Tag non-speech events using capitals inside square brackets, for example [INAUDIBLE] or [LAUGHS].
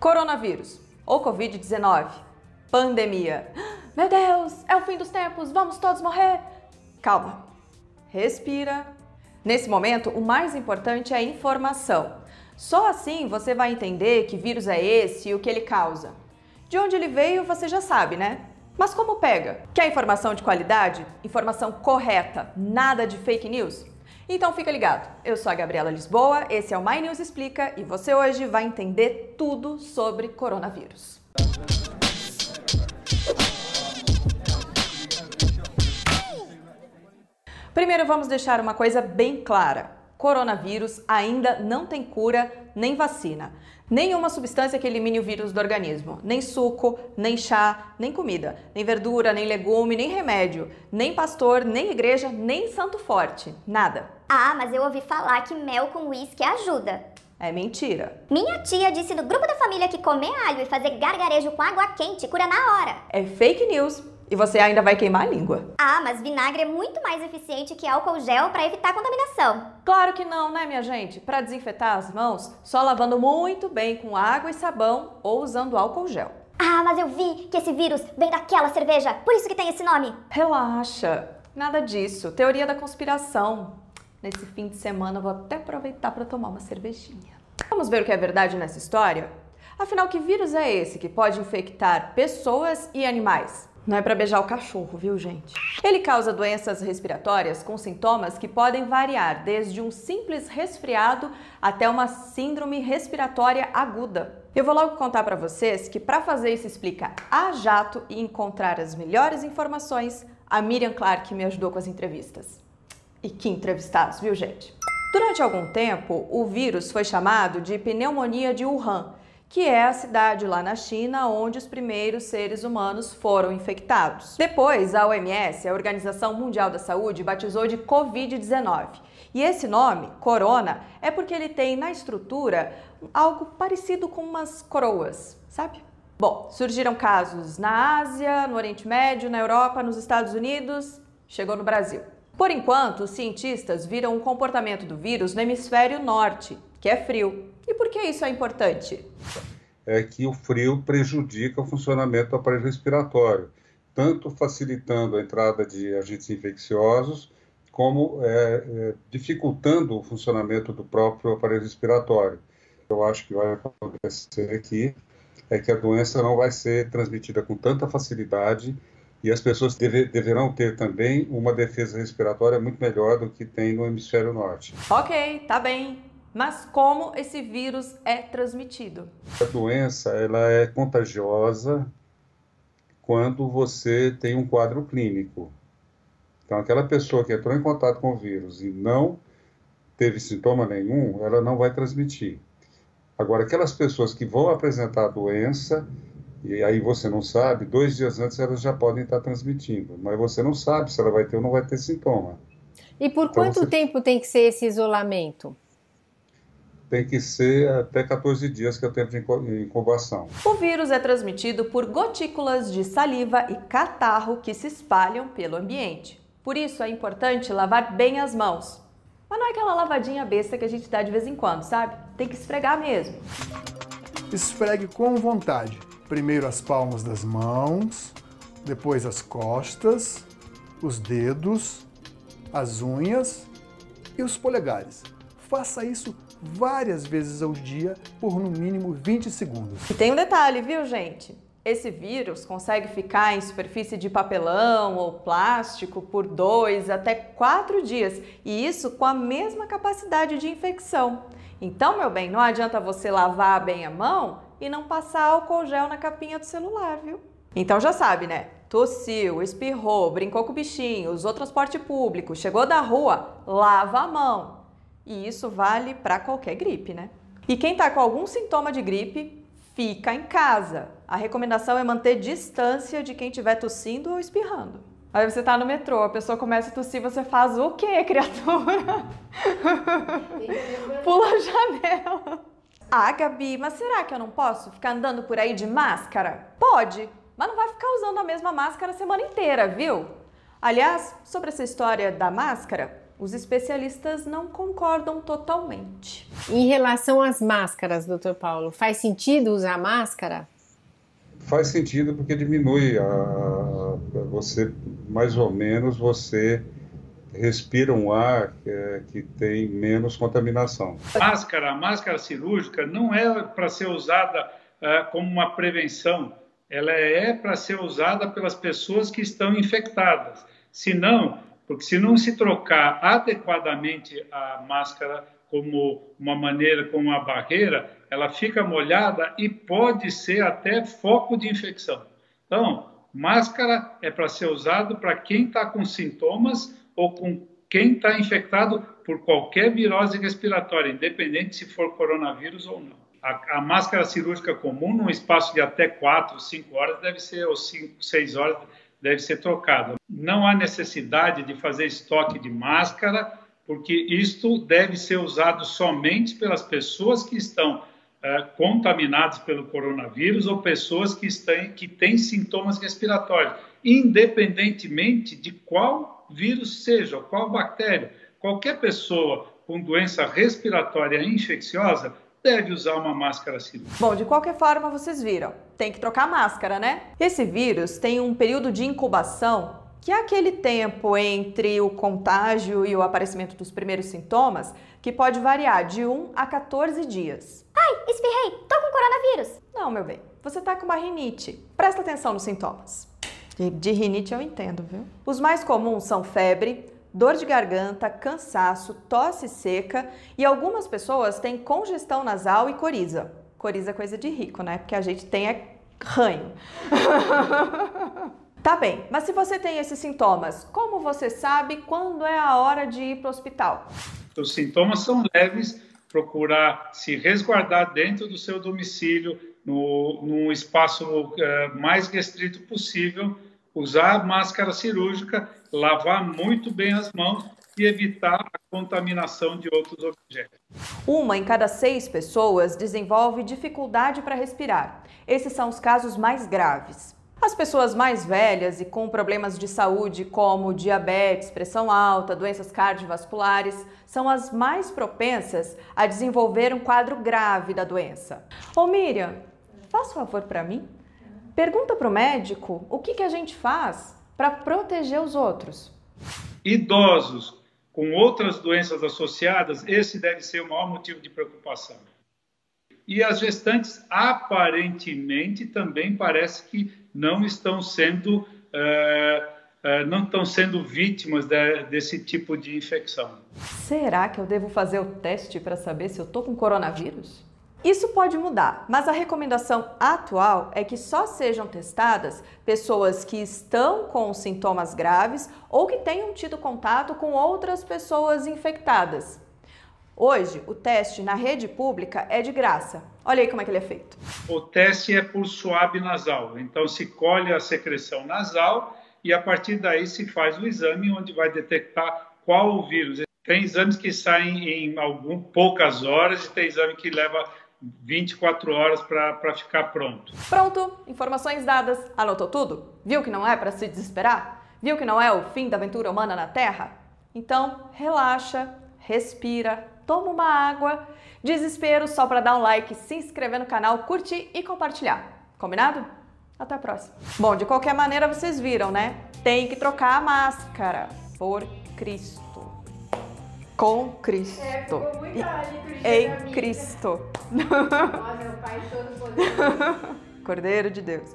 Coronavírus ou Covid-19. Pandemia. Meu Deus, é o fim dos tempos, vamos todos morrer. Calma. Respira. Nesse momento, o mais importante é a informação. Só assim você vai entender que vírus é esse e o que ele causa. De onde ele veio, você já sabe, né? Mas como pega? Quer informação de qualidade? Informação correta, nada de fake news? Então fica ligado. Eu sou a Gabriela Lisboa, esse é o My News Explica e você hoje vai entender tudo sobre coronavírus. Primeiro vamos deixar uma coisa bem clara. Coronavírus ainda não tem cura nem vacina. Nenhuma substância que elimine o vírus do organismo. Nem suco, nem chá, nem comida, nem verdura, nem legume, nem remédio, nem pastor, nem igreja, nem santo forte. Nada. Ah, mas eu ouvi falar que mel com uísque ajuda. É mentira. Minha tia disse no grupo da família que comer alho e fazer gargarejo com água quente cura na hora. É fake news. E você ainda vai queimar a língua. Ah, mas vinagre é muito mais eficiente que álcool gel para evitar contaminação. Claro que não, né, minha gente? Para desinfetar as mãos, só lavando muito bem com água e sabão ou usando álcool gel. Ah, mas eu vi que esse vírus vem daquela cerveja, por isso que tem esse nome. Relaxa, nada disso. Teoria da conspiração. Nesse fim de semana eu vou até aproveitar para tomar uma cervejinha. Vamos ver o que é verdade nessa história? Afinal, que vírus é esse que pode infectar pessoas e animais? Não é para beijar o cachorro, viu, gente? Ele causa doenças respiratórias com sintomas que podem variar desde um simples resfriado até uma síndrome respiratória aguda. Eu vou logo contar para vocês que para fazer isso explica a jato e encontrar as melhores informações, a Miriam Clark me ajudou com as entrevistas. E que entrevistados, viu, gente? Durante algum tempo, o vírus foi chamado de pneumonia de Wuhan que é a cidade lá na China onde os primeiros seres humanos foram infectados. Depois, a OMS, a Organização Mundial da Saúde, batizou de Covid-19. E esse nome, corona, é porque ele tem na estrutura algo parecido com umas coroas, sabe? Bom, surgiram casos na Ásia, no Oriente Médio, na Europa, nos Estados Unidos, chegou no Brasil. Por enquanto, os cientistas viram o comportamento do vírus no hemisfério norte, que é frio. E por que isso é importante? É que o frio prejudica o funcionamento do aparelho respiratório, tanto facilitando a entrada de agentes infecciosos, como é, é, dificultando o funcionamento do próprio aparelho respiratório. Eu acho que vai acontecer aqui é que a doença não vai ser transmitida com tanta facilidade e as pessoas deve, deverão ter também uma defesa respiratória muito melhor do que tem no hemisfério norte. Ok, tá bem. Mas como esse vírus é transmitido? A doença ela é contagiosa quando você tem um quadro clínico. Então, aquela pessoa que entrou em contato com o vírus e não teve sintoma nenhum, ela não vai transmitir. Agora, aquelas pessoas que vão apresentar a doença, e aí você não sabe, dois dias antes elas já podem estar transmitindo, mas você não sabe se ela vai ter ou não vai ter sintoma. E por então, quanto você... tempo tem que ser esse isolamento? Tem que ser até 14 dias, que é o tempo de incubação. O vírus é transmitido por gotículas de saliva e catarro que se espalham pelo ambiente. Por isso é importante lavar bem as mãos. Mas não é aquela lavadinha besta que a gente dá de vez em quando, sabe? Tem que esfregar mesmo. Esfregue com vontade. Primeiro as palmas das mãos, depois as costas, os dedos, as unhas e os polegares. Faça isso várias vezes ao dia por no mínimo 20 segundos. E tem um detalhe, viu, gente? Esse vírus consegue ficar em superfície de papelão ou plástico por dois até quatro dias, e isso com a mesma capacidade de infecção. Então, meu bem, não adianta você lavar bem a mão e não passar álcool gel na capinha do celular, viu? Então já sabe, né? Tossiu, espirrou, brincou com o bichinho, usou transporte público, chegou da rua, lava a mão. E isso vale para qualquer gripe, né? E quem está com algum sintoma de gripe, fica em casa. A recomendação é manter distância de quem estiver tossindo ou espirrando. Aí você está no metrô, a pessoa começa a tossir, você faz o quê, [LAUGHS] criatura? Pula a janela. Ah, Gabi, mas será que eu não posso ficar andando por aí de máscara? Pode, mas não vai ficar usando a mesma máscara a semana inteira, viu? Aliás, sobre essa história da máscara, os especialistas não concordam totalmente. Em relação às máscaras, doutor Paulo, faz sentido usar máscara? Faz sentido porque diminui a, você mais ou menos você respira um ar que, é, que tem menos contaminação. Máscara, a máscara cirúrgica não é para ser usada uh, como uma prevenção, ela é para ser usada pelas pessoas que estão infectadas. Se não, porque se não se trocar adequadamente a máscara como uma maneira, como uma barreira, ela fica molhada e pode ser até foco de infecção. Então, máscara é para ser usado para quem está com sintomas ou com quem está infectado por qualquer virose respiratória, independente se for coronavírus ou não. A, a, máscara cirúrgica comum, num espaço de até 4, 5 horas, deve ser, ou 5, 6 horas, deve ser trocada. Não há necessidade de fazer estoque de máscara, porque isto deve ser usado somente pelas pessoas que estão é, contaminadas pelo coronavírus ou pessoas que, estão, que têm sintomas respiratórios, independentemente de qual vírus seja, qual bactéria. Qualquer pessoa com doença respiratória infecciosa deve usar uma máscara cirúrgica. Bom, de qualquer forma, vocês viram, tem que trocar máscara, né? Esse vírus tem um período de incubação, que é aquele tempo entre o contágio e o aparecimento dos primeiros sintomas, que pode variar de 1 a 14 dias. Ai, espirrei, tô com coronavírus. Não, meu bem, você tá com uma rinite. Presta atenção nos sintomas. De rinite eu entendo, viu? Os mais comuns são febre, dor de garganta, cansaço, tosse seca e algumas pessoas têm congestão nasal e coriza. Coriza é coisa de rico, né? Porque a gente tem é ranho. [LAUGHS] tá bem, mas se você tem esses sintomas, como você sabe quando é a hora de ir para o hospital? Os sintomas são leves, procurar se resguardar dentro do seu domicílio, no, num espaço uh, mais restrito possível usar máscara cirúrgica, lavar muito bem as mãos e evitar a contaminação de outros objetos. Uma em cada seis pessoas desenvolve dificuldade para respirar. Esses são os casos mais graves. As pessoas mais velhas e com problemas de saúde, como diabetes, pressão alta, doenças cardiovasculares, são as mais propensas a desenvolver um quadro grave da doença. Ô Miriam, faça um favor para mim. Pergunta para o médico o que, que a gente faz para proteger os outros. Idosos com outras doenças associadas, esse deve ser o maior motivo de preocupação. E as gestantes, aparentemente, também parece que não estão sendo, uh, uh, não estão sendo vítimas de, desse tipo de infecção. Será que eu devo fazer o teste para saber se eu estou com coronavírus? Isso pode mudar, mas a recomendação atual é que só sejam testadas pessoas que estão com sintomas graves ou que tenham tido contato com outras pessoas infectadas. Hoje, o teste na rede pública é de graça. Olha aí como é que ele é feito. O teste é por suave nasal, então se colhe a secreção nasal e a partir daí se faz o exame onde vai detectar qual o vírus. Tem exames que saem em algum, poucas horas e tem exame que leva 24 horas para ficar pronto. Pronto, informações dadas. Anotou tudo? Viu que não é para se desesperar? Viu que não é o fim da aventura humana na Terra? Então, relaxa, respira, toma uma água. Desespero só para dar um like, se inscrever no canal, curtir e compartilhar. Combinado? Até a próxima. Bom, de qualquer maneira vocês viram, né? Tem que trocar a máscara por Cristo com Cristo. É, ficou muito em Cristo. Nossa, o Pai Todo-Poderoso. [LAUGHS] Cordeiro de Deus.